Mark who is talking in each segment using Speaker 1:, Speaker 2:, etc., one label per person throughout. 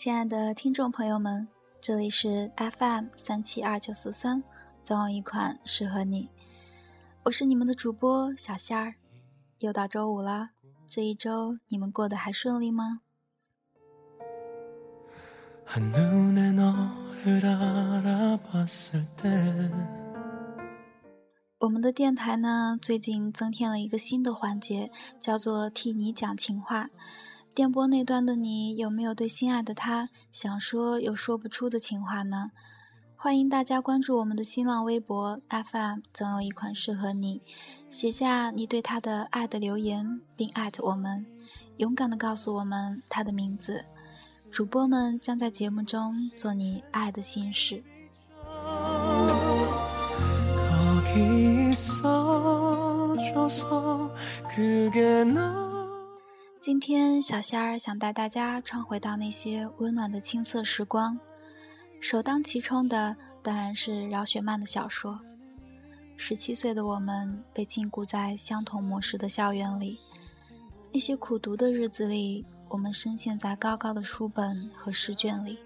Speaker 1: 亲爱的听众朋友们，这里是 FM 三七二九四三，总有一款适合你。我是你们的主播小仙儿，又到周五了，这一周你们过得还顺利吗？我们的电台呢，最近增添了一个新的环节，叫做替你讲情话。电波那端的你，有没有对心爱的他想说又说不出的情话呢？欢迎大家关注我们的新浪微博 FM，总有一款适合你。写下你对他的爱的留言，并艾特我们，勇敢的告诉我们他的名字。主播们将在节目中做你爱的心事。今天，小仙儿想带大家穿回到那些温暖的青涩时光。首当其冲的当然是饶雪漫的小说。十七岁的我们被禁锢在相同模式的校园里，那些苦读的日子里，我们深陷在高高的书本和试卷里，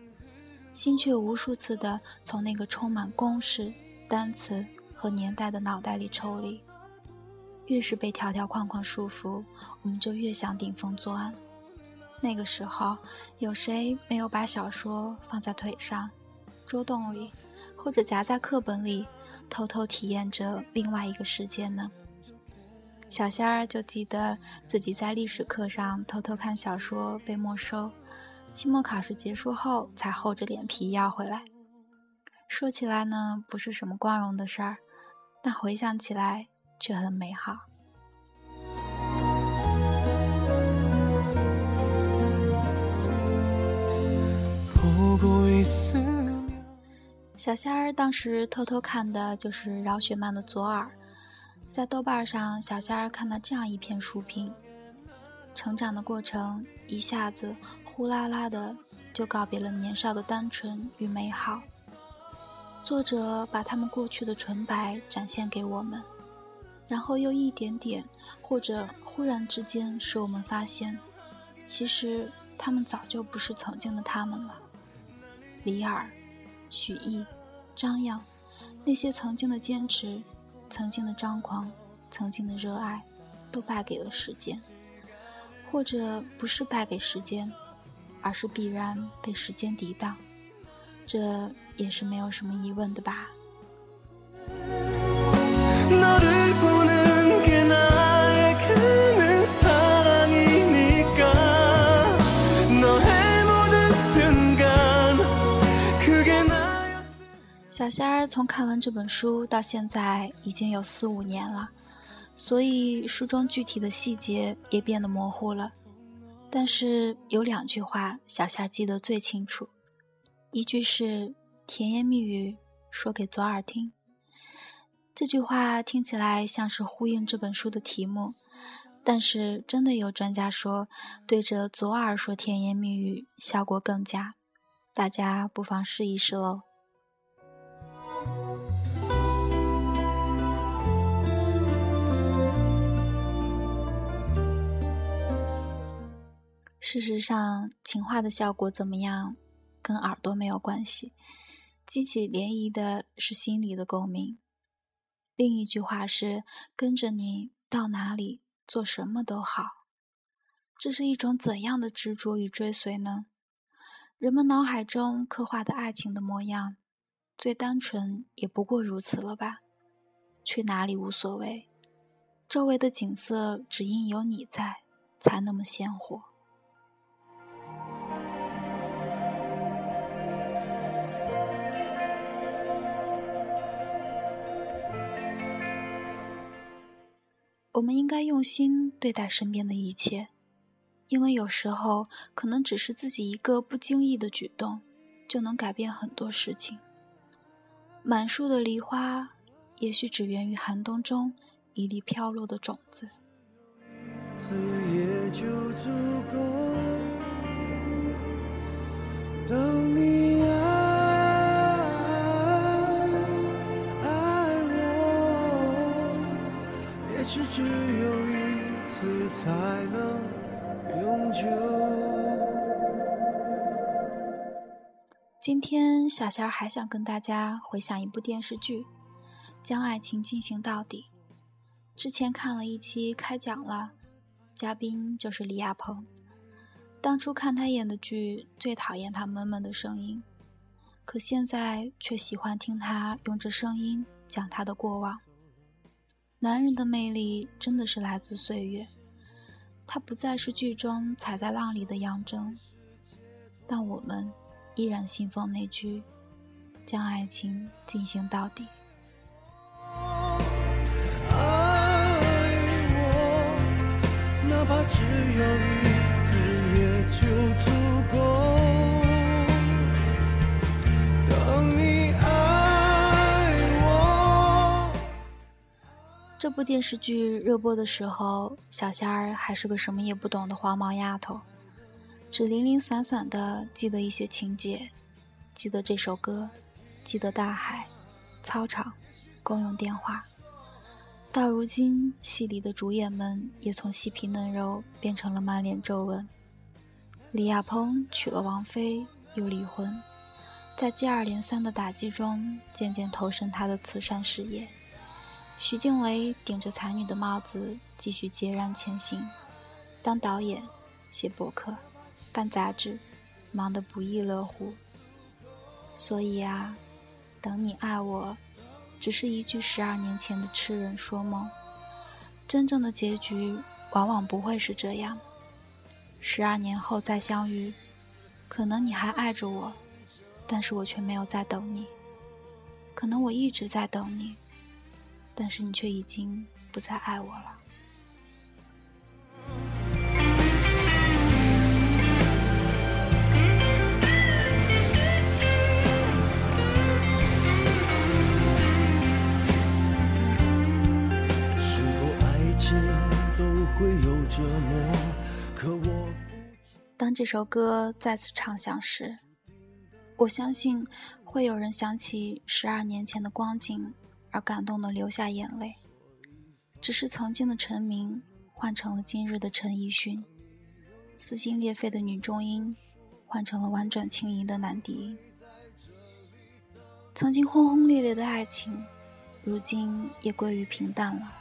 Speaker 1: 心却无数次的从那个充满公式、单词和年代的脑袋里抽离。越是被条条框框束缚，我们就越想顶风作案。那个时候，有谁没有把小说放在腿上？桌洞里，或者夹在课本里，偷偷体验着另外一个世界呢。小仙儿就记得自己在历史课上偷偷看小说被没收，期末考试结束后才厚着脸皮要回来。说起来呢，不是什么光荣的事儿，但回想起来却很美好。小仙儿当时偷偷看的就是饶雪漫的《左耳》，在豆瓣上，小仙儿看到这样一篇书评：成长的过程一下子呼啦啦的就告别了年少的单纯与美好。作者把他们过去的纯白展现给我们，然后又一点点或者忽然之间使我们发现，其实他们早就不是曾经的他们了。李耳。许毅、张扬，那些曾经的坚持、曾经的张狂、曾经的热爱，都败给了时间，或者不是败给时间，而是必然被时间抵挡，这也是没有什么疑问的吧。小仙儿从看完这本书到现在已经有四五年了，所以书中具体的细节也变得模糊了。但是有两句话，小仙儿记得最清楚，一句是甜言蜜语说给左耳听。这句话听起来像是呼应这本书的题目，但是真的有专家说，对着左耳说甜言蜜语效果更佳，大家不妨试一试喽。事实上，情话的效果怎么样，跟耳朵没有关系，激起涟漪的是心里的共鸣。另一句话是：“跟着你到哪里，做什么都好。”这是一种怎样的执着与追随呢？人们脑海中刻画的爱情的模样，最单纯也不过如此了吧？去哪里无所谓，周围的景色只因有你在，才那么鲜活。我们应该用心对待身边的一切，因为有时候可能只是自己一个不经意的举动，就能改变很多事情。满树的梨花，也许只源于寒冬中一粒飘落的种子。此夜就足够等你爱爱我，也许只有一次才能永久。今天小仙儿还想跟大家回想一部电视剧《将爱情进行到底》。之前看了一期开讲了，嘉宾就是李亚鹏。当初看他演的剧，最讨厌他闷闷的声音，可现在却喜欢听他用这声音讲他的过往。男人的魅力真的是来自岁月，他不再是剧中踩在浪里的杨铮，但我们。依然信奉那句“将爱情进行到底”。爱我这部电视剧热播的时候，小仙儿还是个什么也不懂的黄毛丫头。只零零散散的记得一些情节，记得这首歌，记得大海、操场、公用电话。到如今，戏里的主演们也从细皮嫩肉变成了满脸皱纹。李亚鹏娶了王菲，又离婚，在接二连三的打击中，渐渐投身他的慈善事业。徐静蕾顶着才女的帽子，继续孑然前行，当导演，写博客。办杂志，忙得不亦乐乎。所以啊，等你爱我，只是一句十二年前的痴人说梦。真正的结局往往不会是这样。十二年后再相遇，可能你还爱着我，但是我却没有在等你。可能我一直在等你，但是你却已经不再爱我了。这首歌再次唱响时，我相信会有人想起十二年前的光景，而感动的流下眼泪。只是曾经的陈明换成了今日的陈奕迅，撕心裂肺的女中音换成了婉转轻盈的男低音。曾经轰轰烈烈的爱情，如今也归于平淡了。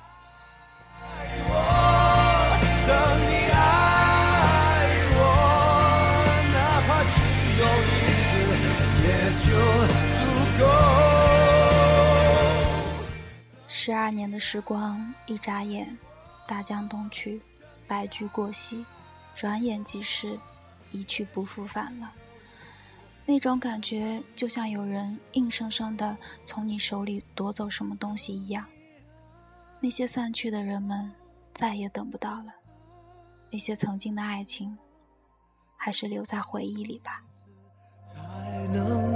Speaker 1: 十二年的时光一眨眼，大江东去，白驹过隙，转眼即逝一去不复返了。那种感觉就像有人硬生生的从你手里夺走什么东西一样。那些散去的人们再也等不到了，那些曾经的爱情，还是留在回忆里吧。才能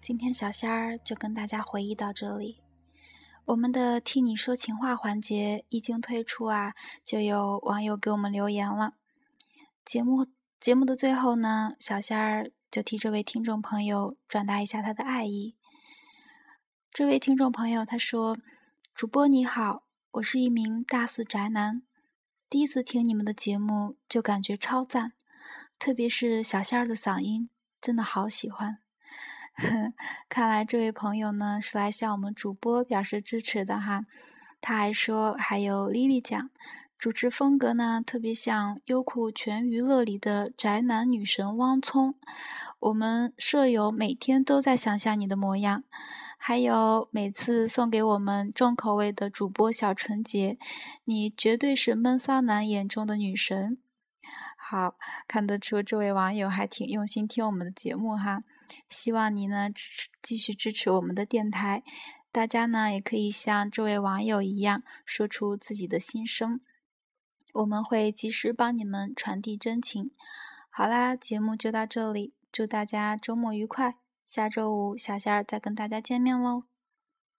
Speaker 1: 今天小仙儿就跟大家回忆到这里。我们的替你说情话环节一经推出啊，就有网友给我们留言了。节目节目的最后呢，小仙儿就替这位听众朋友转达一下他的爱意。这位听众朋友他说：“主播你好，我是一名大四宅男，第一次听你们的节目就感觉超赞，特别是小仙儿的嗓音，真的好喜欢。” 看来这位朋友呢是来向我们主播表示支持的哈。他还说，还有莉莉讲，主持风格呢特别像优酷全娱乐里的宅男女神汪聪。我们舍友每天都在想象你的模样，还有每次送给我们重口味的主播小纯洁，你绝对是闷骚男眼中的女神。好看得出这位网友还挺用心听我们的节目哈。希望你呢支持继续支持我们的电台，大家呢也可以像这位网友一样说出自己的心声，我们会及时帮你们传递真情。好啦，节目就到这里，祝大家周末愉快，下周五小仙儿再跟大家见面喽。